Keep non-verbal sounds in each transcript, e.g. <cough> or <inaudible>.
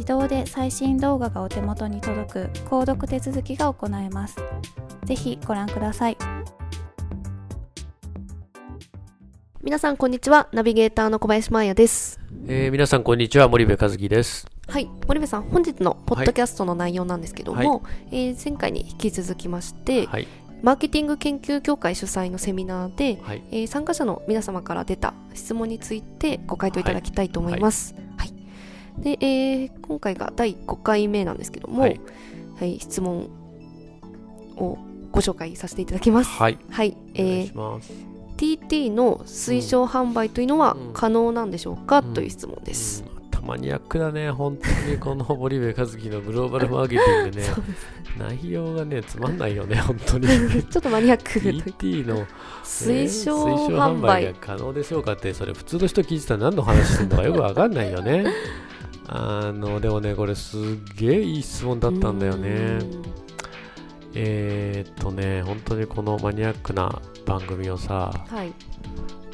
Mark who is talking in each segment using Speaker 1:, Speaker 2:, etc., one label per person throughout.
Speaker 1: 自動で最新動画がお手元に届く購読手続きが行えます。ぜひご覧ください。
Speaker 2: 皆さんこんにちは。ナビゲーターの小林真也です。
Speaker 3: えー、皆さんこんにちは。森部和樹です。
Speaker 2: はい。森部さん本日のポッドキャストの内容なんですけども、
Speaker 3: はい。
Speaker 2: えー前回に引き続きまして、
Speaker 3: はい。
Speaker 2: マーケティング研究協会主催のセミナーで、
Speaker 3: はい。
Speaker 2: えー参加者の皆様から出た質問についてご回答いただきたいと思います。はいで、えー今回が第5回目なんですけども、は
Speaker 3: はいい
Speaker 2: 質問をご紹介させていただきます。
Speaker 3: はい。
Speaker 2: はい、えー TT の推奨販売というのは
Speaker 3: うん。
Speaker 2: 可能なんでしょうか、
Speaker 3: うん。
Speaker 2: という質問です。
Speaker 3: うん。たマニアックだね。本当に。この森部和樹のグローバルマーケティングね。<laughs> 内容がねつまんないよね本当に。<laughs>
Speaker 2: ちょっとマニアック。<laughs>
Speaker 3: TT の
Speaker 2: 推奨
Speaker 3: えー推
Speaker 2: 販売
Speaker 3: が可能でしょうかってそれ普通の人聞いてたら何の話してんのかよくわかんないよねあのでもねこれすっげえいい質問だったんだよね。えー、っとね本当にこのマニアックな番組をさ
Speaker 2: はい。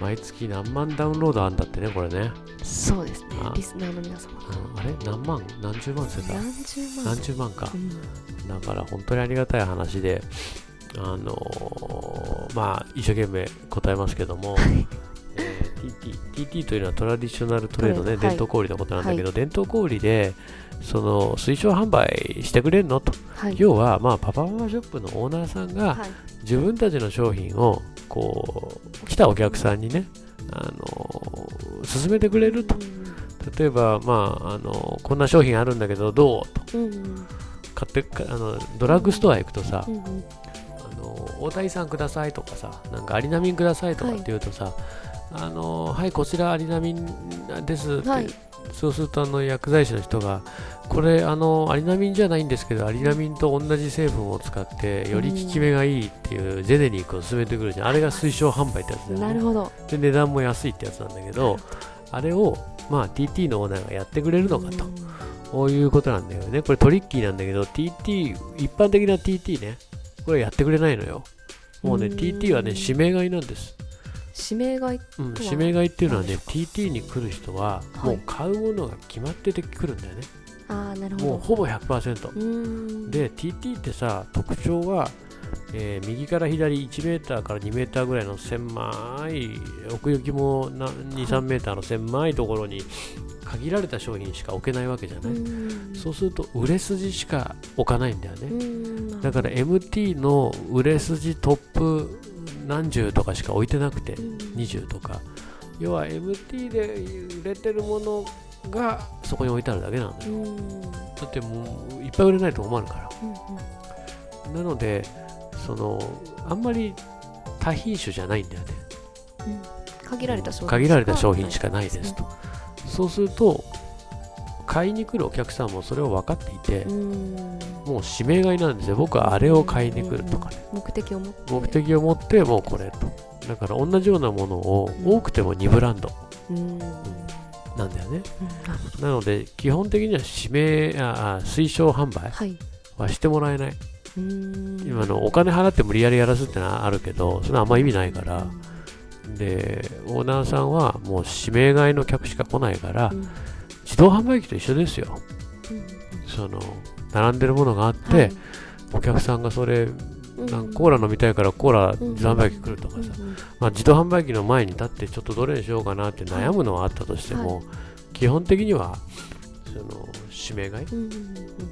Speaker 3: 毎月何万ダウンロードあんだってねこれね、
Speaker 2: そうですね。
Speaker 3: あ。
Speaker 2: リスナーの皆様。
Speaker 3: うん。あれ？何万？何十万って言って
Speaker 2: 何十万。
Speaker 3: た何十万か。
Speaker 2: うん。
Speaker 3: だから本当にありがたい話であのーまあ一生懸命答えますけども、え <laughs> ー TT, TT というのはトラディショナルトレードね、
Speaker 2: はい。
Speaker 3: 伝統小売のことなんだけど、伝統小売でその推奨販売してくれるのと。
Speaker 2: はい。
Speaker 3: 要はまあパパママショップのオーナーさんが
Speaker 2: はい。
Speaker 3: 自分たちの商品をこう来たお客さんにねあの勧めてくれると。例えば、まあ、あのこんな商品あるんだけどどうと。
Speaker 2: うんうん。
Speaker 3: 買ってかあのドラッグストア行くとさ、
Speaker 2: うんうん
Speaker 3: あの大谷さんくださいとかさなんかアリナミンくださいとか
Speaker 2: はい
Speaker 3: って言うとさ、あのはいこちらアリナミンですって、
Speaker 2: はい。
Speaker 3: そうするとあの薬剤師の人がこれあのアリナミンじゃないんですけどアリナミンと同じ成分を使ってより効き目がいいっていうジェネリックを勧めてくるじゃん。あれが推奨販売ってやつだよね。
Speaker 2: なるほど。
Speaker 3: で値段も安いってやつなんだけどあれをまあ TT のオーナーがやってくれるのかと。
Speaker 2: うん。
Speaker 3: こういうことなんだよね。これトリッキーなんだけど TT 一般的な TT ねこれやってくれないのよ。もうね
Speaker 2: うん。
Speaker 3: TT はね指名買いなんです、
Speaker 2: 指名買い
Speaker 3: うん、指名買いっていうのはね TT に来る人は
Speaker 2: はい。
Speaker 3: もう買うものが決まってて来るんだよね、
Speaker 2: ああなるほど。
Speaker 3: もうほぼ100%
Speaker 2: うーん。
Speaker 3: で TT ってさ特徴は、えー右から左1メーターから2メーターぐらいの狭い奥行きも23メーターの狭いところに限られた商品しか置けないわけじゃ
Speaker 2: う
Speaker 3: ない、
Speaker 2: ーん。
Speaker 3: そうすると売れ筋しか置かないんだよね、
Speaker 2: うーん
Speaker 3: だから MT の売れ筋トップ何十とかしか置いてなくて
Speaker 2: うん。
Speaker 3: 20とか。要は MT で売れてるものがそこに置いてあるだけなんだよ。
Speaker 2: うん。うん
Speaker 3: だってもういっぱい売れないと思わるから。
Speaker 2: うん
Speaker 3: なのでそのあんまり多品種じゃないんだよね。
Speaker 2: 限られた商品
Speaker 3: 限られた商品しかないですと、そうすると買いに来るお客さんもそれを分かっていて、
Speaker 2: うん。
Speaker 3: もう指名買いなんですよ。僕はあれを買いに来るとかね、
Speaker 2: 目的を持って。
Speaker 3: 目的を持ってもうこれと。だから同じようなものを多くても2ブランド。
Speaker 2: うん。
Speaker 3: なんだよね。
Speaker 2: な
Speaker 3: ので基本的には指名ああ推奨販売
Speaker 2: は
Speaker 3: してもらえない。
Speaker 2: うん。
Speaker 3: 今のお金払って無理やりやらすってのはあるけどそれはあんま意味ないからでオーナーさんはもう指名買いの客しか来ないから
Speaker 2: うん。
Speaker 3: 自動販売機と一緒ですよ。その並んでるものがあって、
Speaker 2: はい。
Speaker 3: お客さんがそれ
Speaker 2: うん。
Speaker 3: なんかコーラ飲みたいからコーラ
Speaker 2: うん。
Speaker 3: 自動販売機来るとかさ、
Speaker 2: うん
Speaker 3: まあ、自動販売機の前に立ってちょっとどれにしようかなって悩むのはあったとしても、
Speaker 2: は
Speaker 3: 基本的にはその指名買い。
Speaker 2: うんうんうん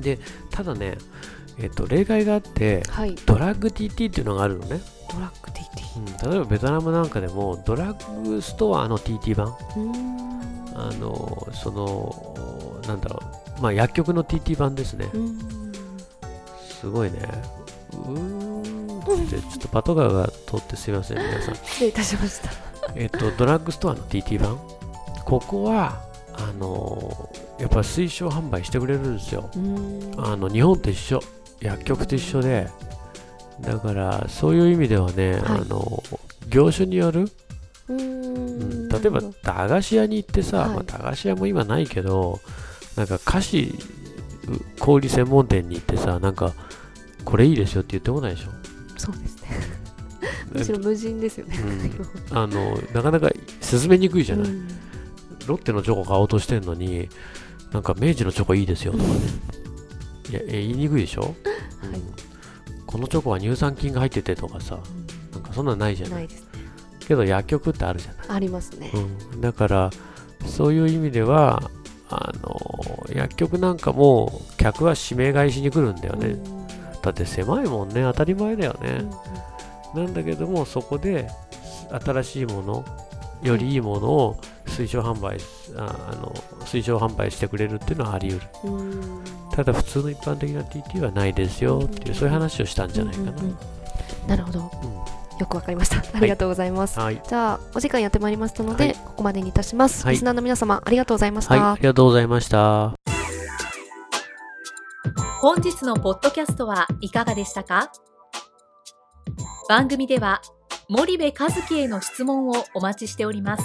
Speaker 3: でただね、えっと例外があって
Speaker 2: はい。
Speaker 3: ドラッグ TT っていうのがあるのね、
Speaker 2: ドラッ
Speaker 3: うん、例えばベトナムなんかでもドラッグストアの TT 版
Speaker 2: うん
Speaker 3: あのそのなんだろう。まあ薬局の TT 版ですね。
Speaker 2: うん。
Speaker 3: すごいね。うーん。ってちょっとパトカーが通ってすいません皆さん。<laughs>
Speaker 2: 失礼いたしました。
Speaker 3: えっと、ドラッグストアの TT 版、ここは、あのやっぱ推奨販売してくれるんですよ。
Speaker 2: うん。
Speaker 3: あの日本と一緒、薬局と一緒で、だからそういう意味ではね、
Speaker 2: はい。
Speaker 3: あの業種による、
Speaker 2: う
Speaker 3: うん。
Speaker 2: ん
Speaker 3: 例えば駄菓子屋に行ってさ、
Speaker 2: はい。
Speaker 3: まあ、駄菓子屋も今ないけど、なんか菓子う小売専門店に行ってさ、なんかこれいいですよって言ってこないでしょ？
Speaker 2: そうですね。むしろ無人ですよね。
Speaker 3: うん。<laughs> あのなかなか進めにくいじゃない？
Speaker 2: うん。
Speaker 3: ロッテのチョコ買おうとしてんのに、なんか明治のチョコいいですよとかね。いや、え言いにくいでしょ、うん。
Speaker 2: はい
Speaker 3: このチョコは乳酸菌が入っててとかさ、なんかそんなのないじゃない？
Speaker 2: ないですね
Speaker 3: けど薬局ってあるじゃない？
Speaker 2: ありますね
Speaker 3: うん、だから、そういう意味では、あの薬局なんかも客は指名買いしに来るんだよね。
Speaker 2: うん
Speaker 3: だって狭いもんね、当たり前だよね。
Speaker 2: うん
Speaker 3: なんだけども、そこで新しいもの、よりいいものを推奨販売ああの推奨販売してくれるっていうのはあり得る。
Speaker 2: うん。
Speaker 3: ただ普通の一般的な TT はないですよっていう、そういう話をしたんじゃないかな。
Speaker 2: うんうんうん。なるほど。
Speaker 3: うん。
Speaker 2: よくわかりました。ありがとうございます、
Speaker 3: はい。
Speaker 2: じゃあお時間やってまいりましたので、
Speaker 3: はい。
Speaker 2: ここまでにいたします、
Speaker 3: はい。
Speaker 2: リスナーの皆様ありがとうございました、
Speaker 3: はい、ありがとうございました。
Speaker 4: 本日のポッドキャストはいかがでしたか？番組では森部和樹への質問をお待ちしております